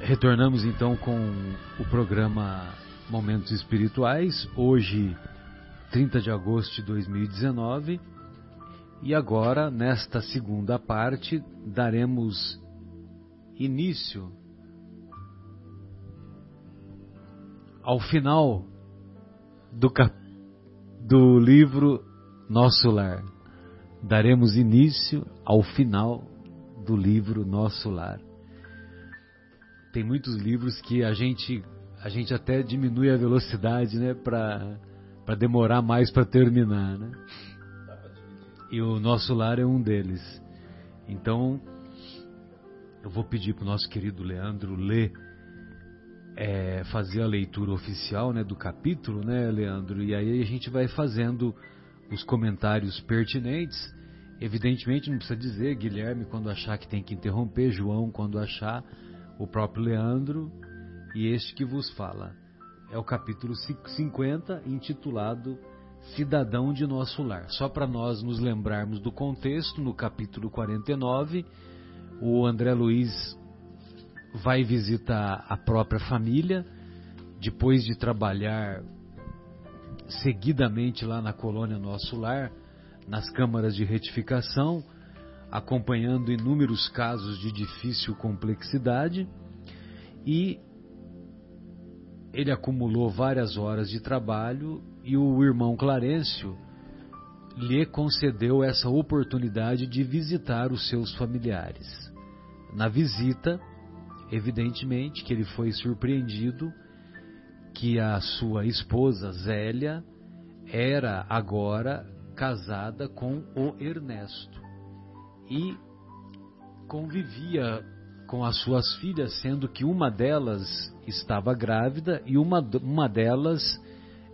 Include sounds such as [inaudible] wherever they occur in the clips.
Retornamos então com o programa Momentos Espirituais, hoje 30 de agosto de 2019. E agora, nesta segunda parte, daremos início ao final do, do livro Nosso Lar. Daremos início ao final do livro Nosso Lar. Tem muitos livros que a gente a gente até diminui a velocidade, né, para para demorar mais para terminar, né? E o Nosso Lar é um deles. Então, eu vou pedir para o nosso querido Leandro ler, é, fazer a leitura oficial né, do capítulo, né, Leandro? E aí a gente vai fazendo os comentários pertinentes. Evidentemente, não precisa dizer, Guilherme, quando achar que tem que interromper, João, quando achar, o próprio Leandro e este que vos fala. É o capítulo 50, intitulado Cidadão de Nosso Lar. Só para nós nos lembrarmos do contexto, no capítulo 49, o André Luiz vai visitar a própria família, depois de trabalhar seguidamente lá na colônia Nosso Lar, nas câmaras de retificação, acompanhando inúmeros casos de difícil complexidade, e ele acumulou várias horas de trabalho e o irmão Clarencio lhe concedeu essa oportunidade de visitar os seus familiares. Na visita, evidentemente que ele foi surpreendido que a sua esposa Zélia era agora casada com o Ernesto e convivia com as suas filhas, sendo que uma delas estava grávida e uma, uma delas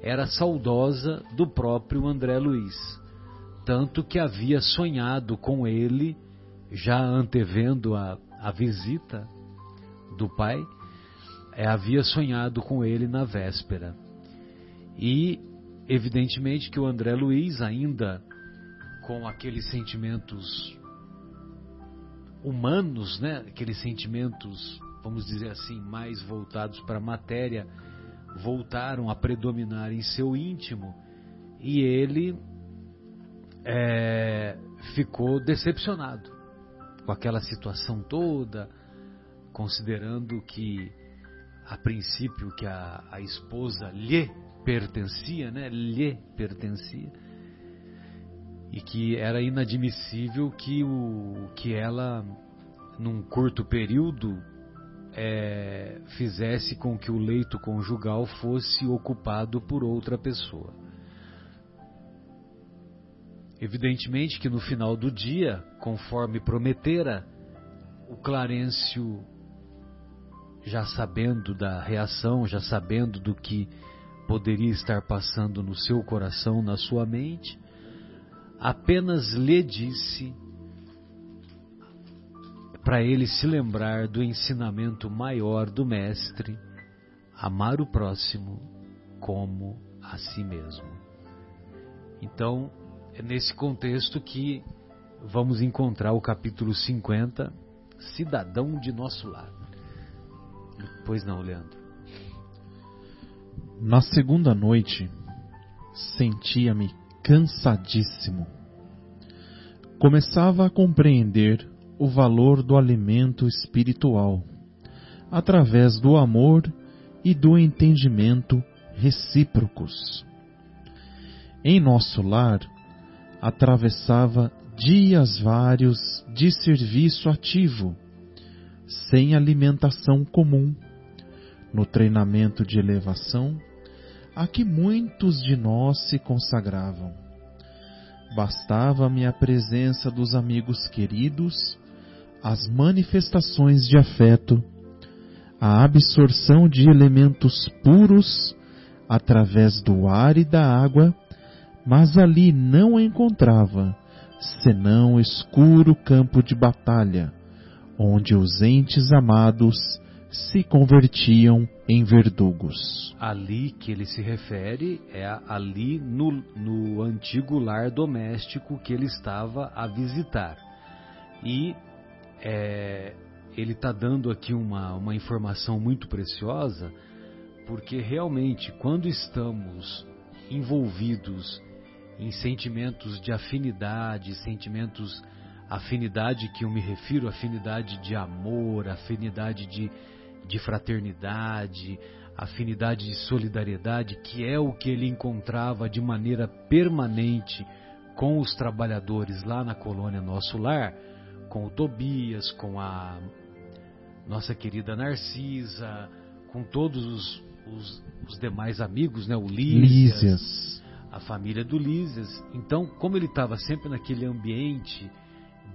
era saudosa do próprio André Luiz. Tanto que havia sonhado com ele, já antevendo a, a visita do pai, é, havia sonhado com ele na véspera. E, evidentemente, que o André Luiz, ainda com aqueles sentimentos humanos, né? aqueles sentimentos, vamos dizer assim, mais voltados para a matéria, voltaram a predominar em seu íntimo e ele é, ficou decepcionado com aquela situação toda, considerando que a princípio que a, a esposa lhe pertencia, né? Lhe pertencia e que era inadmissível que o que ela num curto período é, fizesse com que o leito conjugal fosse ocupado por outra pessoa. Evidentemente que no final do dia, conforme prometera, o Clarencio, já sabendo da reação, já sabendo do que poderia estar passando no seu coração, na sua mente, apenas lhe disse para ele se lembrar do ensinamento maior do Mestre, amar o próximo como a si mesmo. Então, é nesse contexto que vamos encontrar o capítulo 50, Cidadão de Nosso Lar. Pois não, Leandro. Na segunda noite, sentia-me cansadíssimo. Começava a compreender o valor do alimento espiritual, através do amor e do entendimento recíprocos. Em nosso lar, atravessava dias vários de serviço ativo, sem alimentação comum, no treinamento de elevação a que muitos de nós se consagravam. Bastava-me a presença dos amigos queridos as manifestações de afeto, a absorção de elementos puros através do ar e da água, mas ali não encontrava senão escuro campo de batalha, onde os entes amados se convertiam em verdugos. Ali que ele se refere é ali no, no antigo lar doméstico que ele estava a visitar. E é, ele está dando aqui uma, uma informação muito preciosa, porque realmente, quando estamos envolvidos em sentimentos de afinidade, sentimentos afinidade que eu me refiro, afinidade de amor, afinidade de, de fraternidade, afinidade de solidariedade, que é o que ele encontrava de maneira permanente com os trabalhadores lá na colônia Nosso Lar, com o Tobias, com a nossa querida Narcisa, com todos os, os, os demais amigos, né? O Lísias, Lísias, a família do Lísias. Então, como ele estava sempre naquele ambiente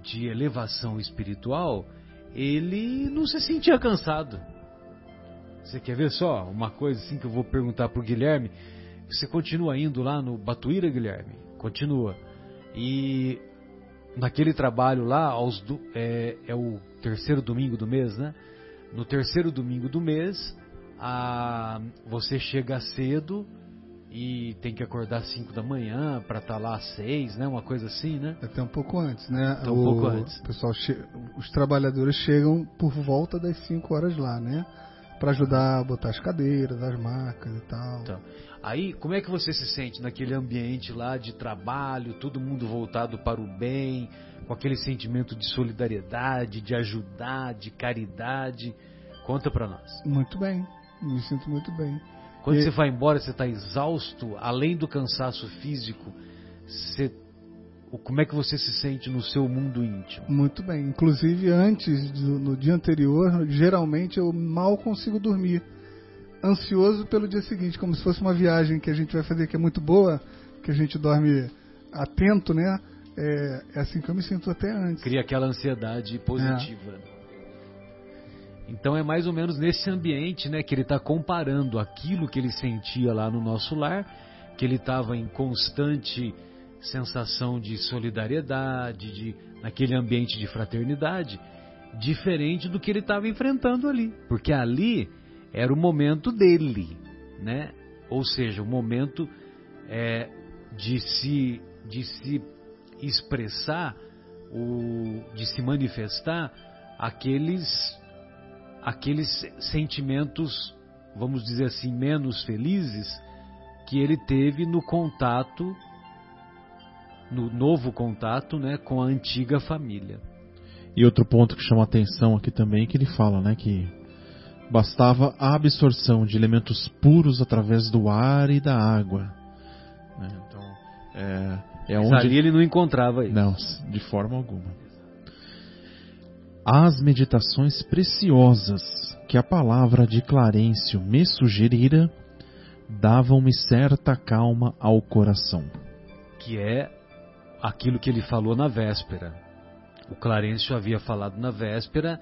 de elevação espiritual, ele não se sentia cansado. Você quer ver só uma coisa assim que eu vou perguntar para o Guilherme? Você continua indo lá no Batuíra, Guilherme? Continua. E naquele trabalho lá, aos, é, é, o terceiro domingo do mês, né? No terceiro domingo do mês, a, você chega cedo e tem que acordar às 5 da manhã para estar tá lá às 6, né? Uma coisa assim, né? Até um pouco antes, né? Até um o, pouco antes. Pessoal os trabalhadores chegam por volta das 5 horas lá, né? Para ajudar a botar as cadeiras, as macas e tal. Então, aí, como é que você se sente naquele ambiente lá de trabalho, todo mundo voltado para o bem, com aquele sentimento de solidariedade, de ajudar, de caridade? Conta para nós. Muito bem, me sinto muito bem. Quando e... você vai embora, você está exausto, além do cansaço físico, você... como é que você se sente no seu mundo íntimo? Muito bem. Inclusive, antes, no dia anterior, geralmente eu mal consigo dormir. Ansioso pelo dia seguinte, como se fosse uma viagem que a gente vai fazer que é muito boa, que a gente dorme atento, né? É, é assim que eu me sinto até antes. Cria aquela ansiedade positiva. É. Então é mais ou menos nesse ambiente né, que ele está comparando aquilo que ele sentia lá no nosso lar, que ele estava em constante sensação de solidariedade, de, naquele ambiente de fraternidade, diferente do que ele estava enfrentando ali. Porque ali era o momento dele, né? ou seja, o momento é, de, se, de se expressar, o, de se manifestar aqueles aqueles sentimentos, vamos dizer assim, menos felizes que ele teve no contato, no novo contato, né, com a antiga família. E outro ponto que chama atenção aqui também é que ele fala, né, que bastava a absorção de elementos puros através do ar e da água. Né? Então, é, é Mas onde ali ele não encontrava isso. Não, de forma alguma. As meditações preciosas que a palavra de Clarencio me sugerira davam-me certa calma ao coração. Que é aquilo que ele falou na véspera. O Clarencio havia falado na véspera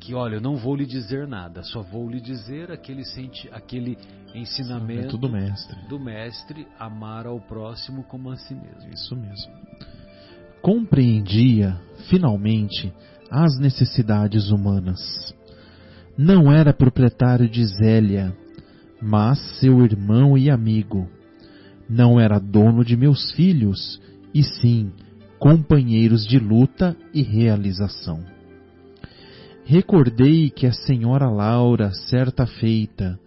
que, olha, eu não vou lhe dizer nada, só vou lhe dizer aquele, senti aquele ensinamento do mestre. do mestre, amar ao próximo como a si mesmo. Isso mesmo. Compreendia, finalmente, às necessidades humanas. Não era proprietário de Zélia, mas seu irmão e amigo. Não era dono de meus filhos, e sim companheiros de luta e realização. Recordei que a senhora Laura, certa feita,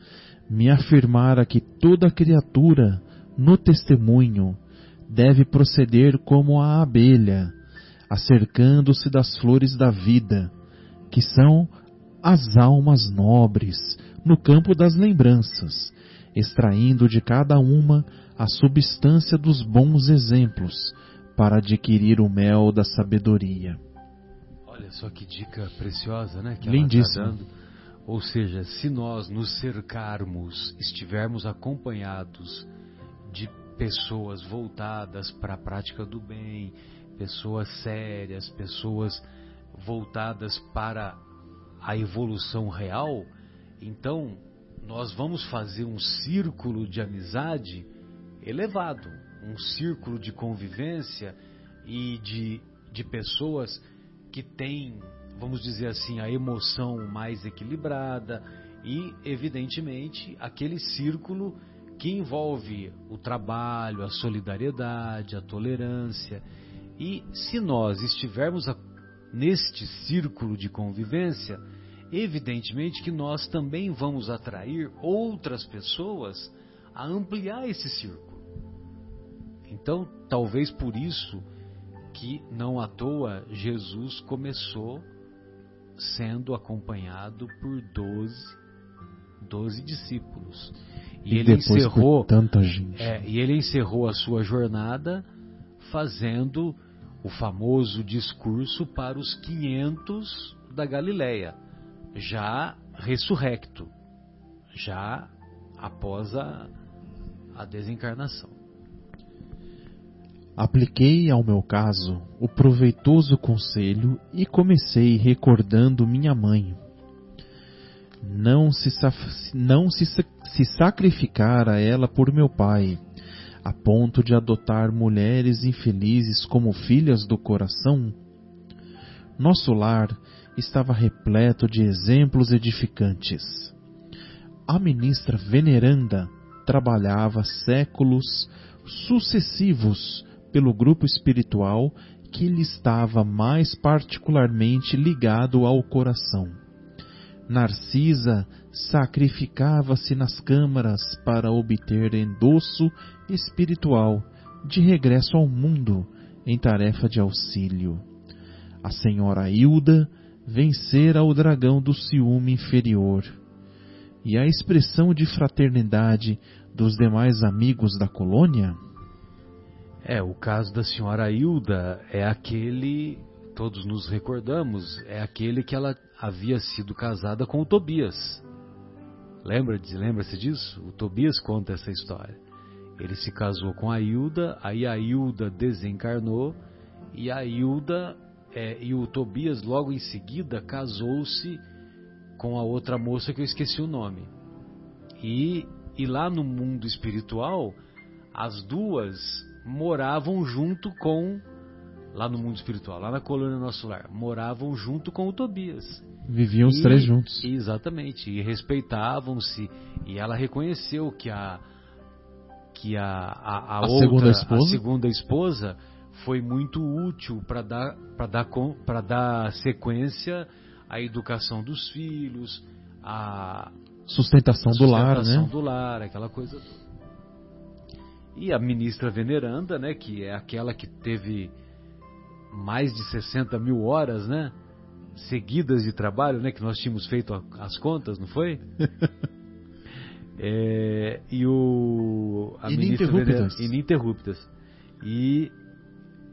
me afirmara que toda criatura, no testemunho, deve proceder como a abelha, acercando-se das flores da vida, que são as almas nobres no campo das lembranças, extraindo de cada uma a substância dos bons exemplos para adquirir o mel da sabedoria. Olha só que dica preciosa, né? Que Lindíssimo. Ela tá dando. Ou seja, se nós nos cercarmos, estivermos acompanhados de pessoas voltadas para a prática do bem, pessoas sérias, pessoas voltadas para a evolução real, então nós vamos fazer um círculo de amizade elevado, um círculo de convivência e de, de pessoas que têm, vamos dizer assim, a emoção mais equilibrada e, evidentemente, aquele círculo que envolve o trabalho, a solidariedade, a tolerância e se nós estivermos neste círculo de convivência, evidentemente que nós também vamos atrair outras pessoas a ampliar esse círculo. Então, talvez por isso que não à toa Jesus começou sendo acompanhado por doze, doze discípulos. E, e ele encerrou tanta gente. É, e ele encerrou a sua jornada fazendo o famoso discurso para os 500 da Galileia, já ressurrecto, já após a, a desencarnação. Apliquei ao meu caso o proveitoso conselho e comecei recordando minha mãe. Não se, não se, se sacrificar a ela por meu pai, a ponto de adotar mulheres infelizes como filhas do coração? Nosso lar estava repleto de exemplos edificantes. A ministra veneranda trabalhava séculos sucessivos pelo grupo espiritual que lhe estava mais particularmente ligado ao coração. Narcisa sacrificava-se nas câmaras para obter endosso espiritual de regresso ao mundo em tarefa de auxílio. A senhora Hilda vencera o dragão do ciúme inferior. E a expressão de fraternidade dos demais amigos da colônia? É, o caso da senhora Hilda é aquele, todos nos recordamos, é aquele que ela havia sido casada com o Tobias. Lembra-se lembra disso? O Tobias conta essa história. Ele se casou com a Hilda, aí a Hilda desencarnou e a Hilda é, e o Tobias logo em seguida casou-se com a outra moça que eu esqueci o nome. E, e lá no mundo espiritual, as duas moravam junto com lá no mundo espiritual, lá na colônia Nosso Lar, moravam junto com o Tobias. Viviam os três juntos. Exatamente, e respeitavam-se, e ela reconheceu que a que a, a, a, a outra, segunda esposa? a segunda esposa foi muito útil para dar para dar para dar sequência à educação dos filhos, à sustentação, do lar, né? Sustentação do lar, aquela coisa. E a ministra veneranda, né, que é aquela que teve mais de 60 mil horas, né? Seguidas de trabalho, né? Que nós tínhamos feito as contas, não foi? [laughs] é, e o a ininterruptas. ininterruptas. E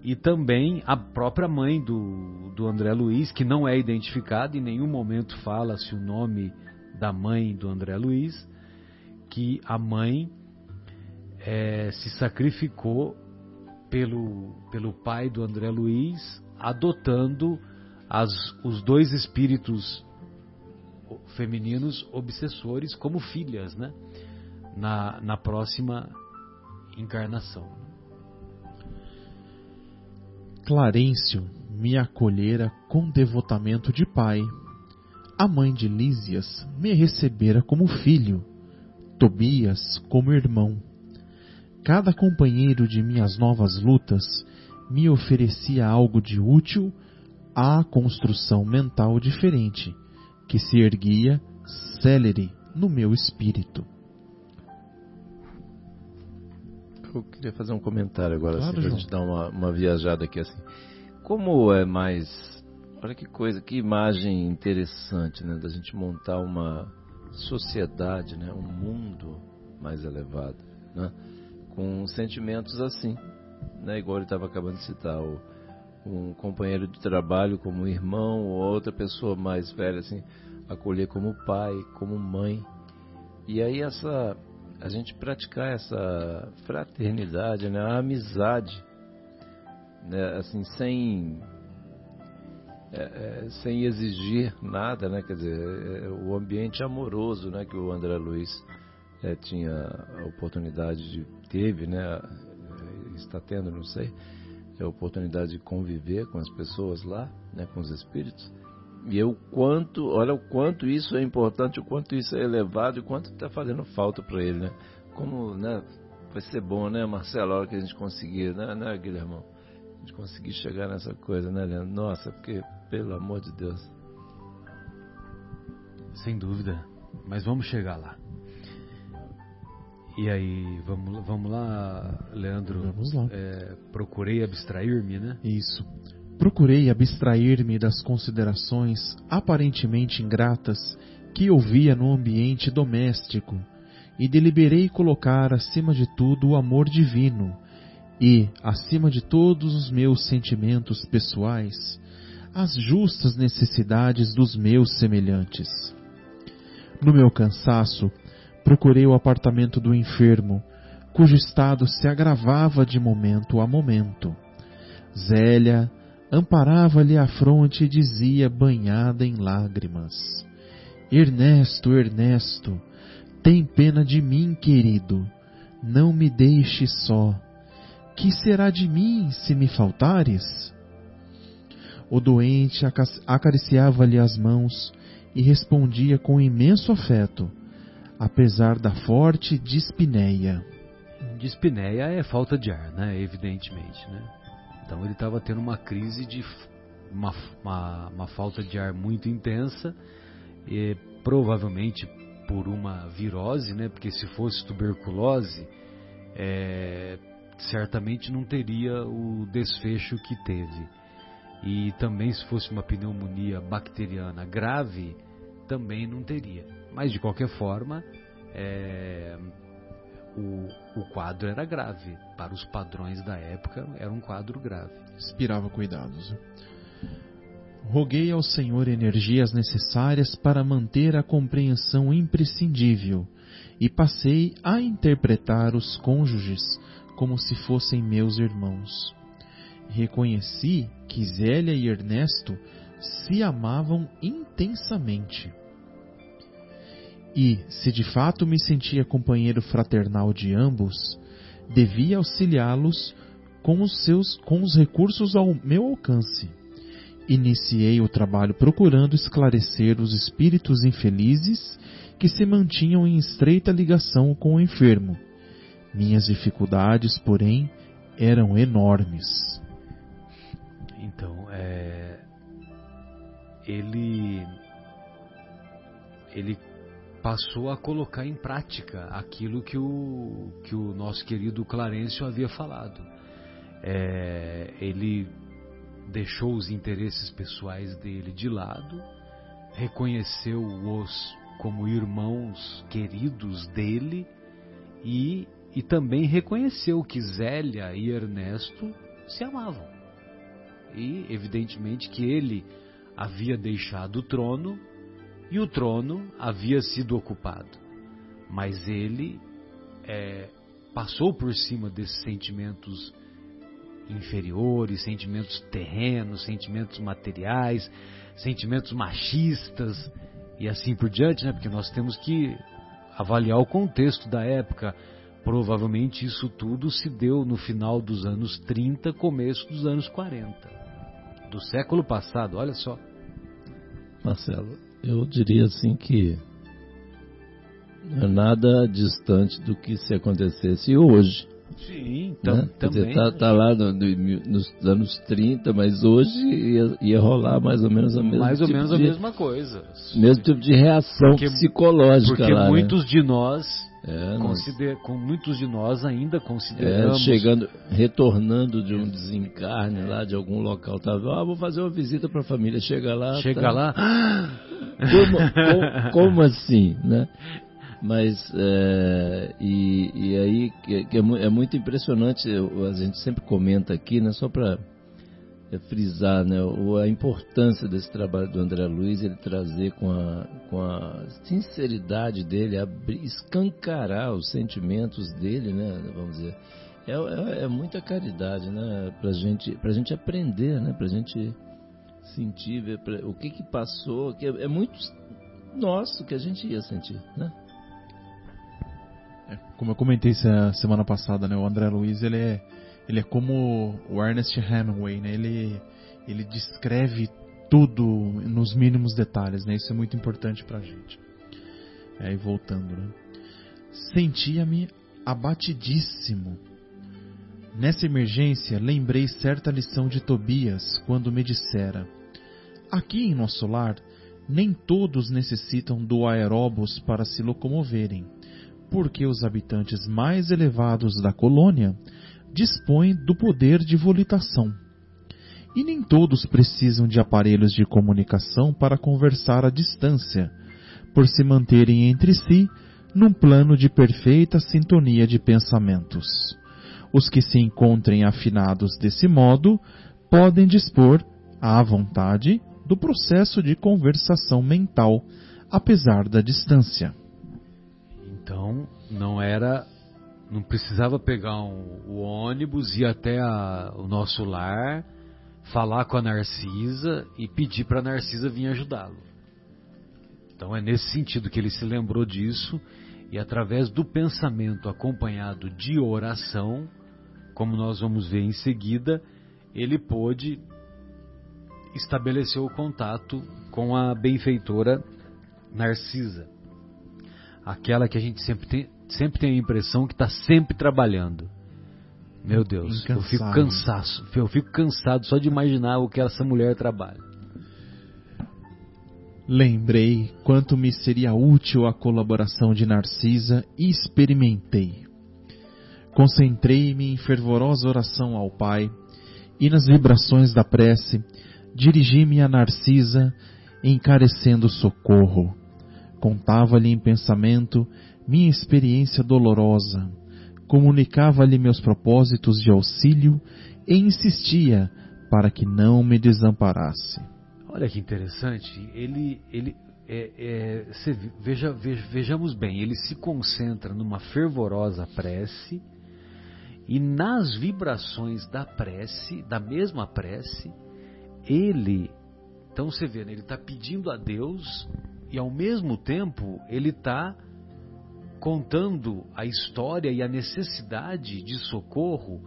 e também a própria mãe do, do André Luiz, que não é identificada, em nenhum momento fala-se o nome da mãe do André Luiz, que a mãe é, se sacrificou pelo, pelo pai do André Luiz, adotando as, os dois espíritos femininos obsessores como filhas, né? Na, na próxima encarnação. Clarencio me acolhera com devotamento de pai. A mãe de Lísias me recebera como filho, Tobias como irmão cada companheiro de minhas novas lutas me oferecia algo de útil à construção mental diferente, que se erguia célere no meu espírito. Eu queria fazer um comentário agora, claro, assim, para a gente dar uma, uma viajada aqui assim. Como é mais. Olha que coisa, que imagem interessante, né? Da gente montar uma sociedade, né? Um mundo mais elevado, né? Com sentimentos assim, né? Igual ele estava acabando de citar, o, um companheiro de trabalho como irmão ou outra pessoa mais velha assim, acolher como pai, como mãe. E aí essa a gente praticar essa fraternidade, né? A amizade, né? Assim sem é, é, sem exigir nada, né? Quer dizer, é, o ambiente amoroso, né? Que o André Luiz é, tinha a oportunidade de teve, né, está tendo, não sei, a oportunidade de conviver com as pessoas lá, né, com os espíritos. E eu quanto, olha o quanto isso é importante, o quanto isso é elevado, o quanto está fazendo falta para ele, né? Como, né, vai ser bom, né, Marcelo, a hora que a gente conseguir, né, né? A gente conseguir chegar nessa coisa, né, Leandro? Nossa, porque Pelo amor de Deus. Sem dúvida. Mas vamos chegar lá. E aí, vamos, vamos lá, Leandro? Vamos lá. É, procurei abstrair-me, né? Isso. Procurei abstrair-me das considerações aparentemente ingratas que ouvia no ambiente doméstico e deliberei colocar acima de tudo o amor divino e, acima de todos os meus sentimentos pessoais, as justas necessidades dos meus semelhantes. No meu cansaço, procurei o apartamento do enfermo, cujo estado se agravava de momento a momento. Zélia amparava-lhe a fronte e dizia, banhada em lágrimas: Ernesto, Ernesto, tem pena de mim, querido, não me deixe só. Que será de mim se me faltares? O doente acariciava-lhe as mãos e respondia com imenso afeto, apesar da forte dispneia. Dispneia é falta de ar, né? Evidentemente, né? Então ele estava tendo uma crise de uma, uma, uma, falta de ar muito intensa, e provavelmente por uma virose, né? Porque se fosse tuberculose, é, certamente não teria o desfecho que teve. E também se fosse uma pneumonia bacteriana grave, também não teria. Mas de qualquer forma, é, o, o quadro era grave. Para os padrões da época, era um quadro grave. Inspirava cuidados. Roguei ao Senhor energias necessárias para manter a compreensão imprescindível e passei a interpretar os cônjuges como se fossem meus irmãos. Reconheci que Zélia e Ernesto se amavam intensamente. E, se de fato me sentia companheiro fraternal de ambos, devia auxiliá-los com os seus com os recursos ao meu alcance. Iniciei o trabalho procurando esclarecer os espíritos infelizes que se mantinham em estreita ligação com o enfermo. Minhas dificuldades, porém, eram enormes. Então, é, ele ele passou a colocar em prática aquilo que o, que o nosso querido Clarencio havia falado. É, ele deixou os interesses pessoais dele de lado, reconheceu-os como irmãos queridos dele e, e também reconheceu que Zélia e Ernesto se amavam. E, evidentemente, que ele havia deixado o trono e o trono havia sido ocupado. Mas ele é, passou por cima desses sentimentos inferiores, sentimentos terrenos, sentimentos materiais, sentimentos machistas e assim por diante, né? Porque nós temos que avaliar o contexto da época. Provavelmente isso tudo se deu no final dos anos 30, começo dos anos 40, do século passado, olha só. Marcelo, eu diria assim que não é nada distante do que se acontecesse hoje. Sim, então, né? também. Está tá lá no, no, nos anos 30, mas hoje ia, ia, rolar mais ou menos a mesma Mais tipo ou menos de, a mesma coisa. Mesmo tipo de reação porque, psicológica porque lá. Porque muitos né? de nós é, consider, com muitos de nós ainda consideramos. É, chegando, retornando de um desencarne lá de algum local, tá? Ah, vou fazer uma visita para a família. Chega lá. Chega tá, lá. [gasps] Como, como, assim, né? Mas é, e, e, aí é, é, muito impressionante. A gente sempre comenta aqui, né? Só para é frisar né, a importância desse trabalho do André Luiz, ele trazer com a, com a sinceridade dele, abrir, escancarar os sentimentos dele, né, vamos dizer. É, é, é muita caridade, né, pra gente, pra gente aprender, né, pra gente sentir, ver pra, o que que passou, que é, é muito nosso que a gente ia sentir, né. É, como eu comentei semana passada, né, o André Luiz, ele é ele é como o Ernest Hemingway, né? Ele, ele descreve tudo nos mínimos detalhes, né? Isso é muito importante pra gente. É, e voltando, né? Sentia-me abatidíssimo. Nessa emergência, lembrei certa lição de Tobias quando me dissera: Aqui em nosso lar, nem todos necessitam do aeróbus para se locomoverem, porque os habitantes mais elevados da colônia dispõem do poder de volitação. E nem todos precisam de aparelhos de comunicação para conversar à distância, por se manterem entre si num plano de perfeita sintonia de pensamentos. Os que se encontrem afinados desse modo podem dispor, à vontade, do processo de conversação mental, apesar da distância. Então, não era. Não precisava pegar um, o ônibus, ir até a, o nosso lar, falar com a Narcisa e pedir para a Narcisa vir ajudá-lo. Então é nesse sentido que ele se lembrou disso e através do pensamento acompanhado de oração, como nós vamos ver em seguida, ele pôde estabeleceu o contato com a benfeitora Narcisa. Aquela que a gente sempre tem, sempre tem a impressão que está sempre trabalhando. Meu Deus, eu fico cansaço, eu fico cansado só de imaginar o que essa mulher trabalha. Lembrei quanto me seria útil a colaboração de Narcisa e experimentei. Concentrei-me em fervorosa oração ao Pai e nas vibrações da prece dirigi-me a Narcisa, encarecendo socorro. Contava-lhe em pensamento minha experiência dolorosa, comunicava-lhe meus propósitos de auxílio e insistia para que não me desamparasse. Olha que interessante, ele, ele é, é, veja, veja, vejamos bem, ele se concentra numa fervorosa prece e nas vibrações da prece, da mesma prece, ele, então você vê, né, ele está pedindo a Deus e ao mesmo tempo ele está contando a história e a necessidade de socorro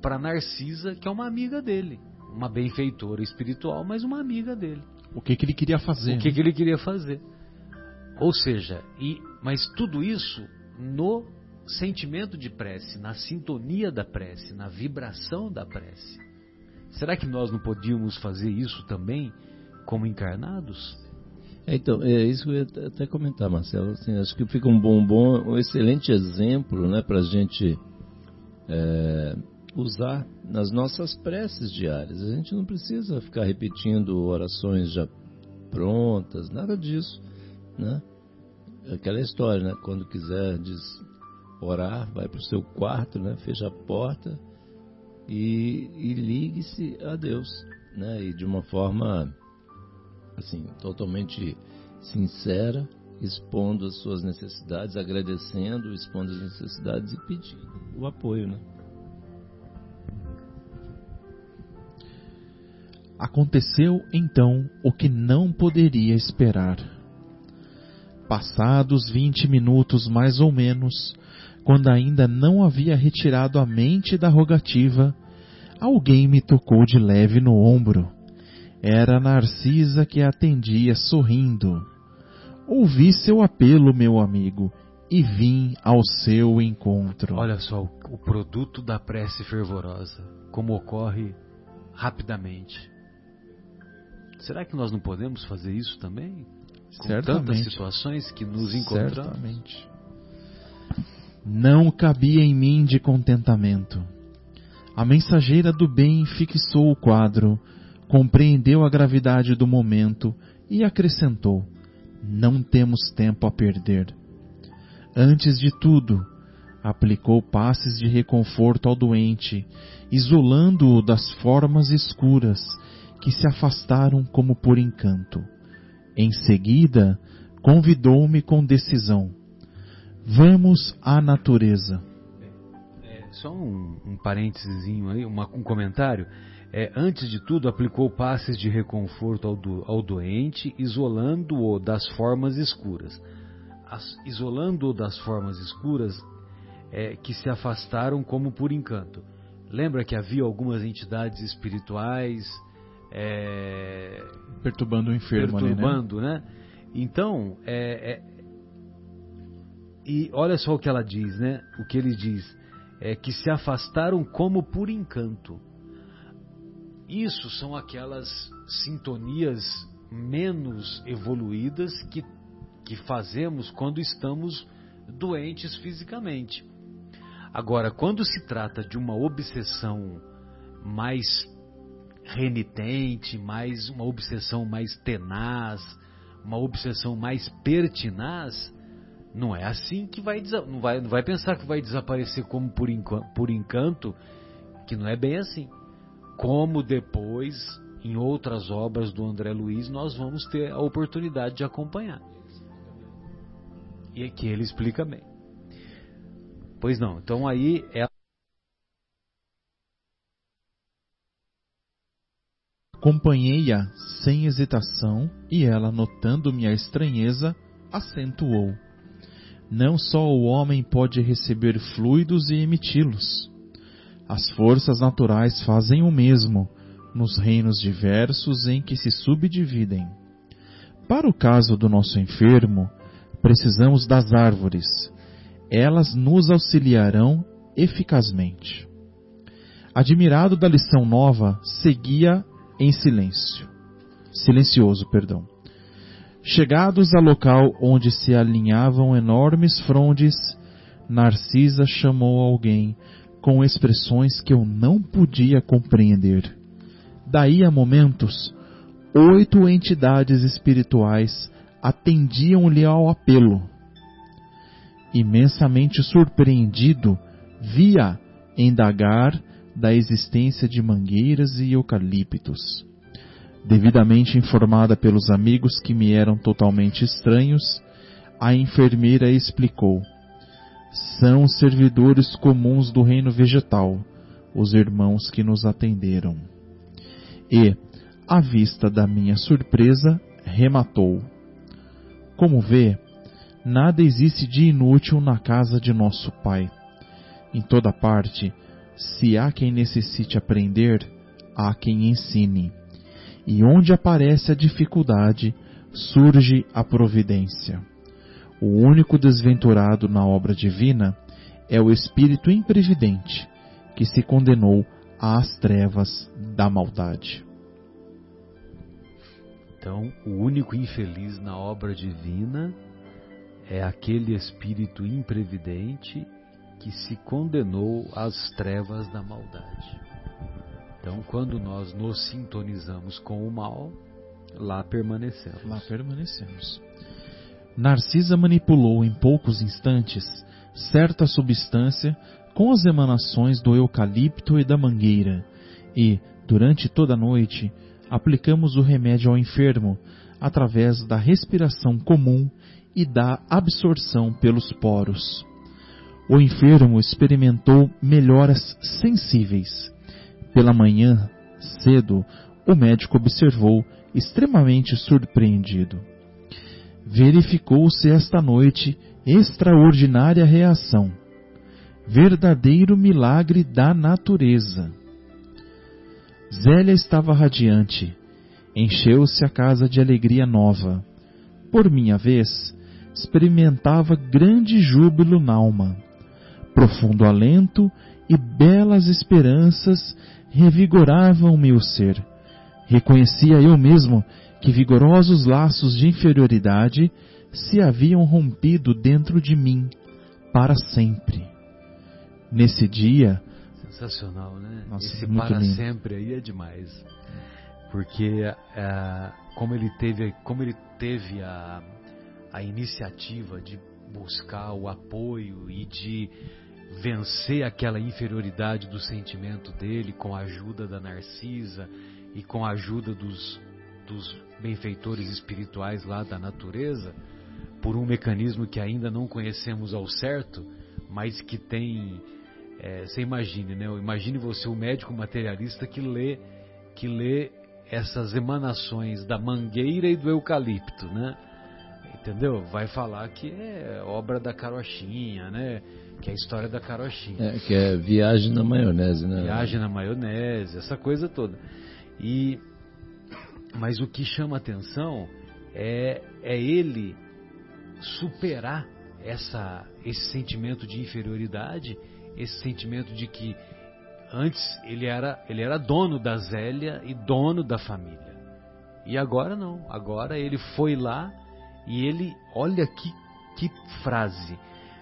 para Narcisa, que é uma amiga dele, uma benfeitora espiritual, mas uma amiga dele. O que, que ele queria fazer? O que, né? que ele queria fazer? Ou seja, e, mas tudo isso no sentimento de prece, na sintonia da prece, na vibração da prece. Será que nós não podíamos fazer isso também como encarnados? É, então, é isso que eu ia até comentar, Marcelo. Assim, acho que fica um bom, bom, um excelente exemplo né, para a gente é, usar nas nossas preces diárias. A gente não precisa ficar repetindo orações já prontas, nada disso. Né? Aquela história, né? quando quiser diz, orar, vai para o seu quarto, né? fecha a porta e, e ligue-se a Deus, né? E de uma forma assim totalmente sincera, expondo as suas necessidades, agradecendo, expondo as necessidades e pedindo o apoio, né? Aconteceu então o que não poderia esperar. Passados vinte minutos mais ou menos, quando ainda não havia retirado a mente da rogativa, alguém me tocou de leve no ombro. Era Narcisa que atendia sorrindo. Ouvi seu apelo, meu amigo, e vim ao seu encontro. Olha só o produto da prece fervorosa, como ocorre rapidamente. Será que nós não podemos fazer isso também? Com Certamente. tantas situações que nos encontramos. Certamente. Não cabia em mim de contentamento. A mensageira do bem fixou o quadro, compreendeu a gravidade do momento e acrescentou: Não temos tempo a perder. Antes de tudo, aplicou passes de reconforto ao doente, isolando-o das formas escuras que se afastaram como por encanto. Em seguida, convidou-me com decisão Vamos à natureza. É, só um, um parênteses aí, uma, um comentário. É, antes de tudo, aplicou passes de reconforto ao, do, ao doente, isolando-o das formas escuras. Isolando-o das formas escuras é, que se afastaram como por encanto. Lembra que havia algumas entidades espirituais é, perturbando o enfermo, perturbando, ali, né? né? Então, é, é e olha só o que ela diz, né? O que ele diz é que se afastaram como por encanto. Isso são aquelas sintonias menos evoluídas que, que fazemos quando estamos doentes fisicamente. Agora, quando se trata de uma obsessão mais renitente, mais uma obsessão mais tenaz, uma obsessão mais pertinaz, não é assim que vai não vai não vai pensar que vai desaparecer como por, por encanto, que não é bem assim. Como depois em outras obras do André Luiz nós vamos ter a oportunidade de acompanhar. E aqui ele explica bem. Pois não, então aí é Acompanhei-a sem hesitação e ela, notando minha estranheza, acentuou: Não só o homem pode receber fluidos e emiti-los. As forças naturais fazem o mesmo nos reinos diversos em que se subdividem. Para o caso do nosso enfermo, precisamos das árvores. Elas nos auxiliarão eficazmente. Admirado da lição nova, seguia em silêncio. Silencioso, perdão. Chegados ao local onde se alinhavam enormes frondes, Narcisa chamou alguém com expressões que eu não podia compreender. Daí a momentos, oito entidades espirituais atendiam-lhe ao apelo. Imensamente surpreendido, via indagar da existência de mangueiras e eucaliptos. Devidamente informada pelos amigos que me eram totalmente estranhos, a enfermeira explicou: São servidores comuns do reino vegetal, os irmãos que nos atenderam. E, à vista da minha surpresa, rematou: Como vê, nada existe de inútil na casa de nosso Pai. Em toda parte, se há quem necessite aprender, há quem ensine. E onde aparece a dificuldade, surge a providência. O único desventurado na obra divina é o espírito imprevidente, que se condenou às trevas da maldade. Então, o único infeliz na obra divina é aquele espírito imprevidente que se condenou às trevas da maldade. Então, quando nós nos sintonizamos com o mal, lá permanecemos. Lá permanecemos. Narcisa manipulou em poucos instantes certa substância com as emanações do eucalipto e da mangueira, e, durante toda a noite, aplicamos o remédio ao enfermo através da respiração comum e da absorção pelos poros o enfermo experimentou melhoras sensíveis. Pela manhã, cedo, o médico observou, extremamente surpreendido. Verificou-se esta noite extraordinária reação. Verdadeiro milagre da natureza. Zélia estava radiante. Encheu-se a casa de alegria nova. Por minha vez, experimentava grande júbilo na alma profundo alento e belas esperanças revigoravam meu ser. Reconhecia eu mesmo que vigorosos laços de inferioridade se haviam rompido dentro de mim para sempre. Nesse dia. Sensacional, né? Nossa, Esse para lindo. sempre aí é demais. Porque uh, como ele teve, como ele teve a, a iniciativa de buscar o apoio e de vencer aquela inferioridade do sentimento dele com a ajuda da Narcisa e com a ajuda dos, dos benfeitores espirituais lá da natureza, por um mecanismo que ainda não conhecemos ao certo, mas que tem. É, você imagine, né? Imagine você, o médico materialista que lê, que lê essas emanações da mangueira e do eucalipto, né? Entendeu? Vai falar que é obra da carochinha, né? Que é a história da carochinha. É, que é viagem na maionese, né? Viagem na maionese, essa coisa toda. E mas o que chama atenção é, é ele superar essa, esse sentimento de inferioridade, esse sentimento de que antes ele era, ele era dono da Zélia e dono da família. E agora não. Agora ele foi lá e ele, olha que, que frase.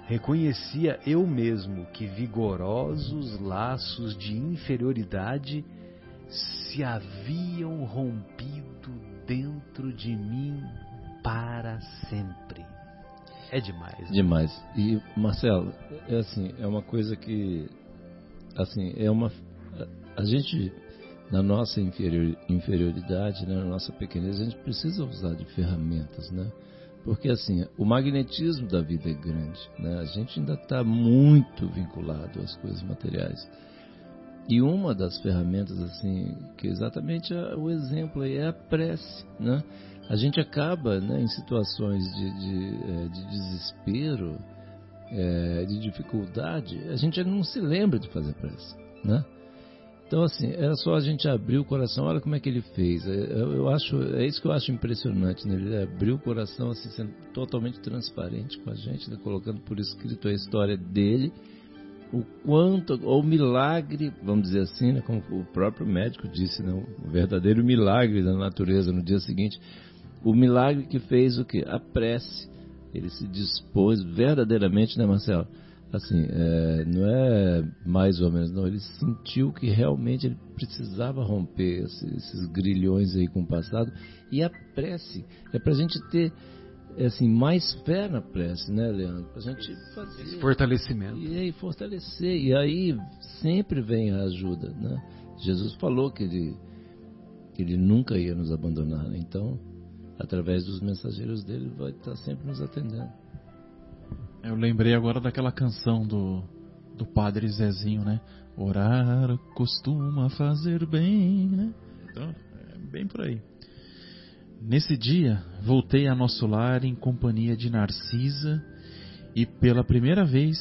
Reconhecia eu mesmo que vigorosos laços de inferioridade se haviam rompido dentro de mim para sempre. É demais. Né? Demais. E Marcelo, é assim, é uma coisa que assim, é uma a gente na nossa inferioridade, né, na nossa pequenez, a gente precisa usar de ferramentas, né? Porque assim, o magnetismo da vida é grande, né? A gente ainda está muito vinculado às coisas materiais. E uma das ferramentas, assim, que exatamente é o exemplo aí é a prece, né? A gente acaba, né, em situações de, de, é, de desespero, é, de dificuldade, a gente não se lembra de fazer prece, né? Então, assim, era só a gente abrir o coração, olha como é que ele fez. É, eu, eu acho, é isso que eu acho impressionante, né? Ele abriu o coração, assim, sendo totalmente transparente com a gente, né? colocando por escrito a história dele, o quanto, o milagre, vamos dizer assim, né? como o próprio médico disse, né? o verdadeiro milagre da natureza no dia seguinte, o milagre que fez o que? A prece. Ele se dispôs verdadeiramente, né, Marcelo? assim, é, não é mais ou menos, não. Ele sentiu que realmente ele precisava romper esses, esses grilhões aí com o passado. E a prece é para a gente ter assim, mais fé na prece, né, Leandro? Para a gente fazer. Esse fortalecimento. E aí, fortalecer. E aí sempre vem a ajuda, né? Jesus falou que ele, que ele nunca ia nos abandonar. Né? Então, através dos mensageiros dele, vai estar sempre nos atendendo. Eu lembrei agora daquela canção do, do Padre Zezinho, né? Orar costuma fazer bem, né? Então, é bem por aí. Nesse dia, voltei a nosso lar em companhia de Narcisa e pela primeira vez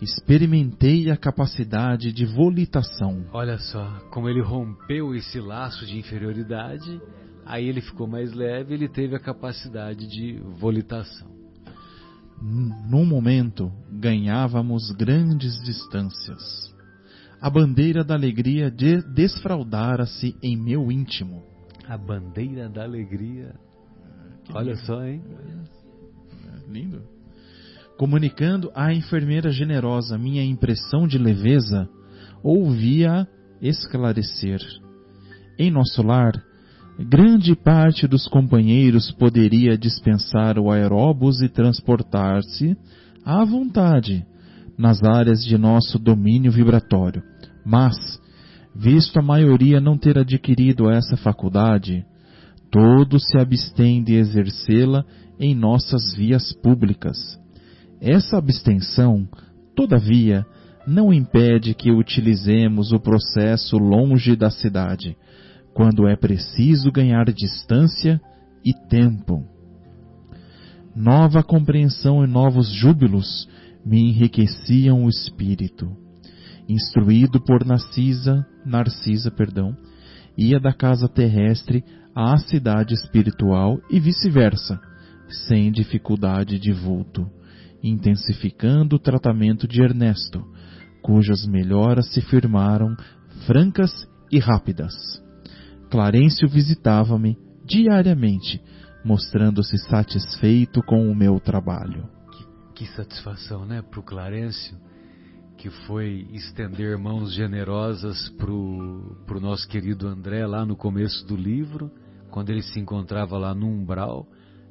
experimentei a capacidade de volitação. Olha só, como ele rompeu esse laço de inferioridade, aí ele ficou mais leve, ele teve a capacidade de volitação num momento ganhávamos grandes distâncias. A bandeira da alegria de desfraudara-se em meu íntimo. A bandeira da alegria. Que Olha lindo. só, hein? É, lindo. Comunicando à enfermeira generosa minha impressão de leveza, ouvia esclarecer. Em nosso lar, grande parte dos companheiros poderia dispensar o aeróbus e transportar-se à vontade nas áreas de nosso domínio vibratório. Mas, visto a maioria não ter adquirido essa faculdade, todos se abstêm de exercê-la em nossas vias públicas. Essa abstenção, todavia, não impede que utilizemos o processo longe da cidade, quando é preciso ganhar distância e tempo. Nova compreensão e novos júbilos me enriqueciam o espírito. Instruído por Narcisa, Narcisa, perdão, ia da casa terrestre à cidade espiritual e vice-versa, sem dificuldade de vulto, intensificando o tratamento de Ernesto, cujas melhoras se firmaram francas e rápidas. Clarencio visitava-me diariamente, mostrando-se satisfeito com o meu trabalho. Que, que satisfação, né, para o Clarencio, que foi estender mãos generosas para o nosso querido André lá no começo do livro, quando ele se encontrava lá no umbral,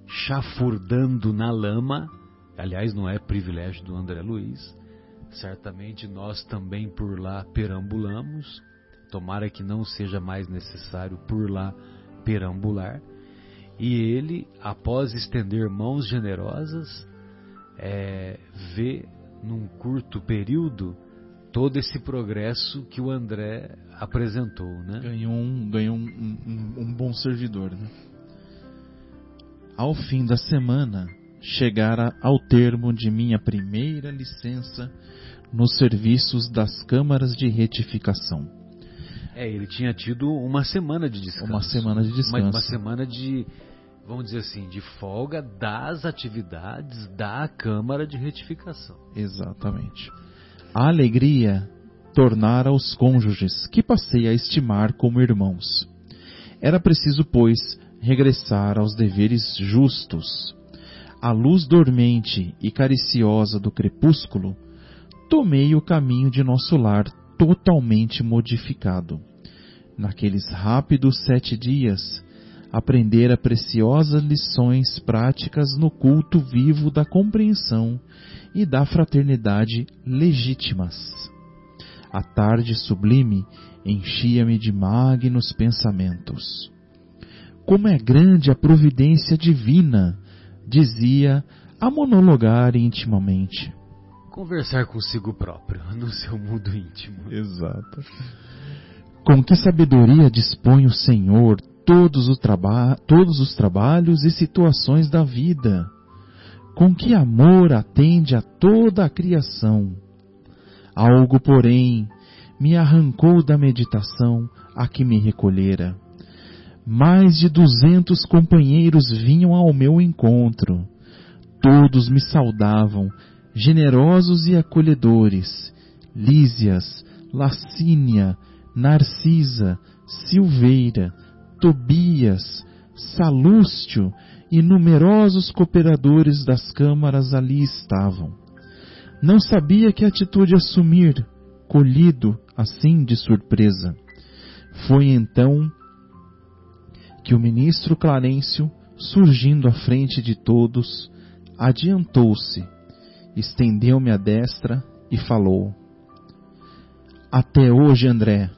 chafurdando na lama. Aliás, não é privilégio do André Luiz. Certamente nós também por lá perambulamos Tomara que não seja mais necessário por lá perambular. E ele, após estender mãos generosas, é, vê num curto período todo esse progresso que o André apresentou, né? Ganhou um, ganhou um, um, um bom servidor, né? Ao fim da semana, chegara ao termo de minha primeira licença nos serviços das câmaras de retificação. É, ele tinha tido uma semana de descanso. Uma semana de descanso. Uma, uma semana de, vamos dizer assim, de folga das atividades da Câmara de Retificação. Exatamente. A alegria tornara aos cônjuges, que passei a estimar como irmãos. Era preciso, pois, regressar aos deveres justos. À luz dormente e cariciosa do crepúsculo, tomei o caminho de nosso lar totalmente modificado. Naqueles rápidos sete dias, aprendera preciosas lições práticas no culto vivo da compreensão e da fraternidade legítimas. A tarde sublime enchia-me de magnos pensamentos. Como é grande a providência divina, dizia a monologar intimamente. Conversar consigo próprio, [laughs] no seu mundo íntimo. Exato. Com que sabedoria dispõe o Senhor todos, todos os trabalhos e situações da vida? Com que amor atende a toda a criação? Algo, porém, me arrancou da meditação a que me recolhera. Mais de duzentos companheiros vinham ao meu encontro. Todos me saudavam, generosos e acolhedores. Lísias, Lacínia, Narcisa, Silveira, Tobias, Salústio e numerosos cooperadores das câmaras ali estavam. Não sabia que atitude assumir, colhido assim de surpresa. Foi então que o ministro Clarencio, surgindo à frente de todos, adiantou-se, estendeu-me a destra e falou: Até hoje, André,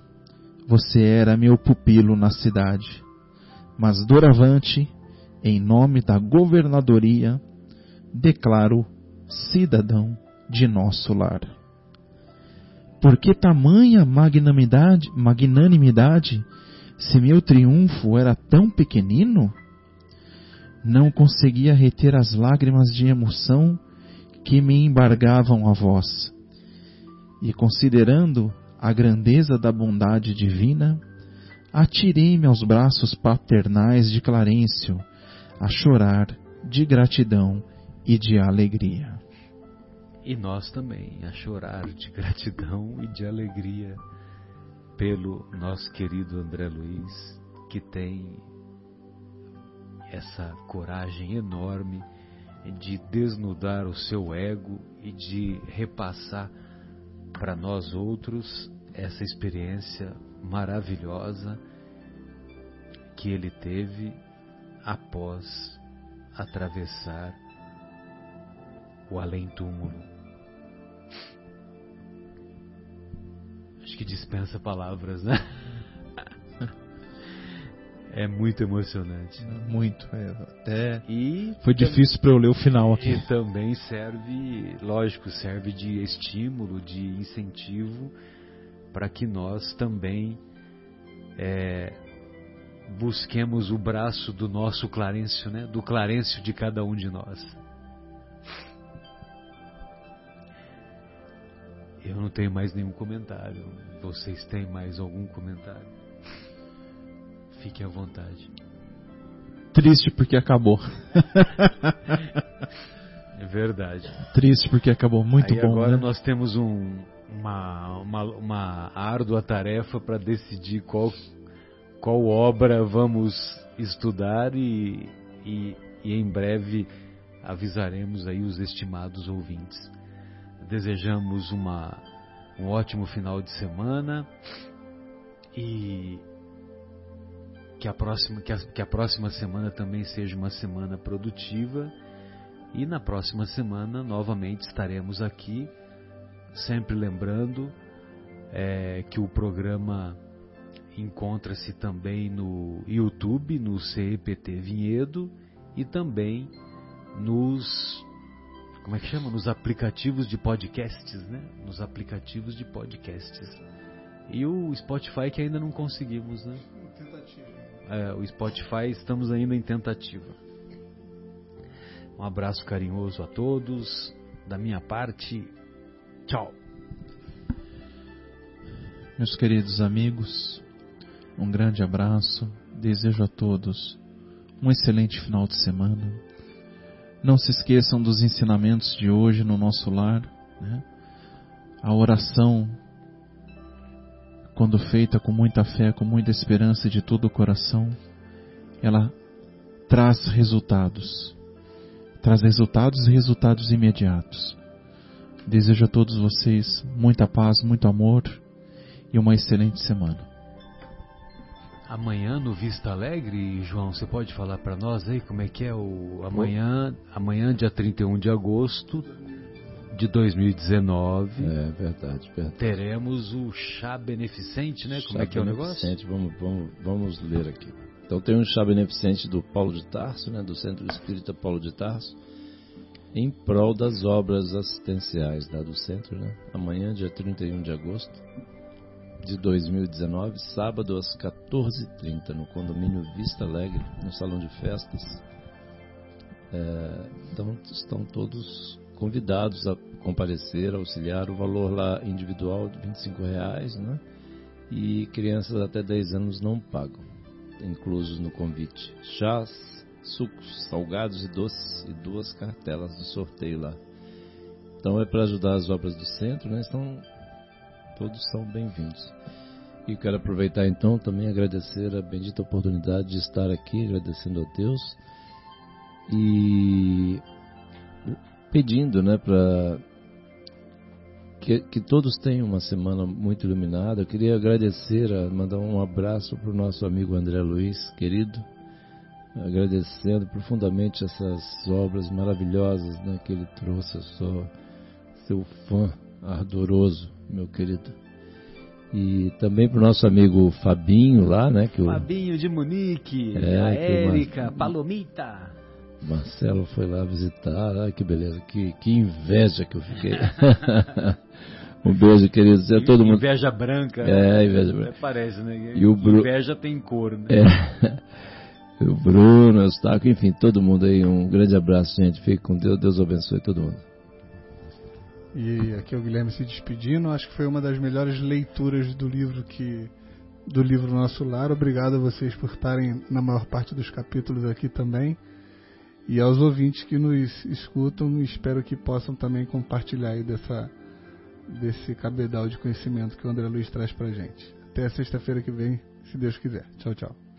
você era meu pupilo na cidade, mas doravante, em nome da governadoria, declaro cidadão de nosso lar. Por que tamanha magnanimidade, magnanimidade se meu triunfo era tão pequenino? Não conseguia reter as lágrimas de emoção que me embargavam a voz. E considerando a grandeza da bondade divina, atirei-me aos braços paternais de Clarencio, a chorar de gratidão e de alegria. E nós também a chorar de gratidão e de alegria pelo nosso querido André Luiz, que tem essa coragem enorme de desnudar o seu ego e de repassar para nós outros essa experiência maravilhosa que ele teve após atravessar o além-túmulo. Acho que dispensa palavras, né? [laughs] É muito emocionante. Muito, é, até e foi difícil para eu ler o final aqui. E também serve, lógico, serve de estímulo, de incentivo para que nós também é, busquemos o braço do nosso Clarencio, né? Do Clarencio de cada um de nós. Eu não tenho mais nenhum comentário. Vocês têm mais algum comentário? Fique à vontade. Triste porque acabou. é verdade. Triste porque acabou. Muito Aí bom. Agora né? nós temos um, uma, uma, uma árdua tarefa para decidir qual, qual obra vamos estudar e, e, e em breve avisaremos aí os estimados ouvintes desejamos uma, um ótimo final de semana e que a, próxima, que, a, que a próxima semana também seja uma semana produtiva. E na próxima semana, novamente, estaremos aqui, sempre lembrando é, que o programa encontra-se também no YouTube, no CEPT Vinhedo e também nos como é que chama? Nos aplicativos de podcasts, né? Nos aplicativos de podcasts. E o Spotify que ainda não conseguimos, né? É, o Spotify estamos ainda em tentativa. Um abraço carinhoso a todos. Da minha parte, tchau. Meus queridos amigos, um grande abraço. Desejo a todos um excelente final de semana não se esqueçam dos ensinamentos de hoje no nosso lar. Né? A oração quando feita com muita fé, com muita esperança de todo o coração, ela traz resultados. Traz resultados e resultados imediatos. Desejo a todos vocês muita paz, muito amor e uma excelente semana. Amanhã no Vista Alegre, João, você pode falar para nós aí como é que é o amanhã, amanhã dia 31 de agosto de 2019. É verdade, verdade. Teremos o chá beneficente, né? Como chá é que é o negócio? Vamos, vamos, vamos ler aqui. Então tem um chá beneficente do Paulo de Tarso, né, do Centro Espírita Paulo de Tarso, em prol das obras assistenciais da do centro, né? Amanhã, dia 31 de agosto de 2019, sábado às 14h30, no condomínio Vista Alegre, no salão de festas. É, então estão todos convidados a comparecer, auxiliar. O valor lá individual de 25 reais, né? E crianças até 10 anos não pagam, inclusos no convite. Chás, sucos, salgados e doces e duas cartelas de sorteio lá. Então é para ajudar as obras do centro, né? Então todos são bem-vindos. E quero aproveitar então também agradecer a bendita oportunidade de estar aqui, agradecendo a Deus e pedindo, né, para que, que, todos tenham uma semana muito iluminada. Eu queria agradecer, mandar um abraço para o nosso amigo André Luiz, querido, agradecendo profundamente essas obras maravilhosas né, que ele trouxe. Eu sou seu fã ardoroso, meu querido. E também para o nosso amigo Fabinho lá, né? Que Fabinho de Munique, é, a Érica, Palomita. Marcelo foi lá visitar, ah, que beleza, que, que inveja que eu fiquei. [laughs] um beijo, queridos. É todo mundo... Inveja branca. É, inveja branca. Parece, né? E o Bru... Inveja tem cor, né? É. [laughs] o Bruno, o Eustáquio, enfim, todo mundo aí. Um grande abraço, gente. Fique com Deus. Deus abençoe todo mundo. E aqui é o Guilherme se despedindo. Acho que foi uma das melhores leituras do livro que do livro Nosso Lar. Obrigado a vocês por estarem na maior parte dos capítulos aqui também. E aos ouvintes que nos escutam, espero que possam também compartilhar aí dessa, desse cabedal de conhecimento que o André Luiz traz pra gente. Até sexta-feira que vem, se Deus quiser. Tchau, tchau.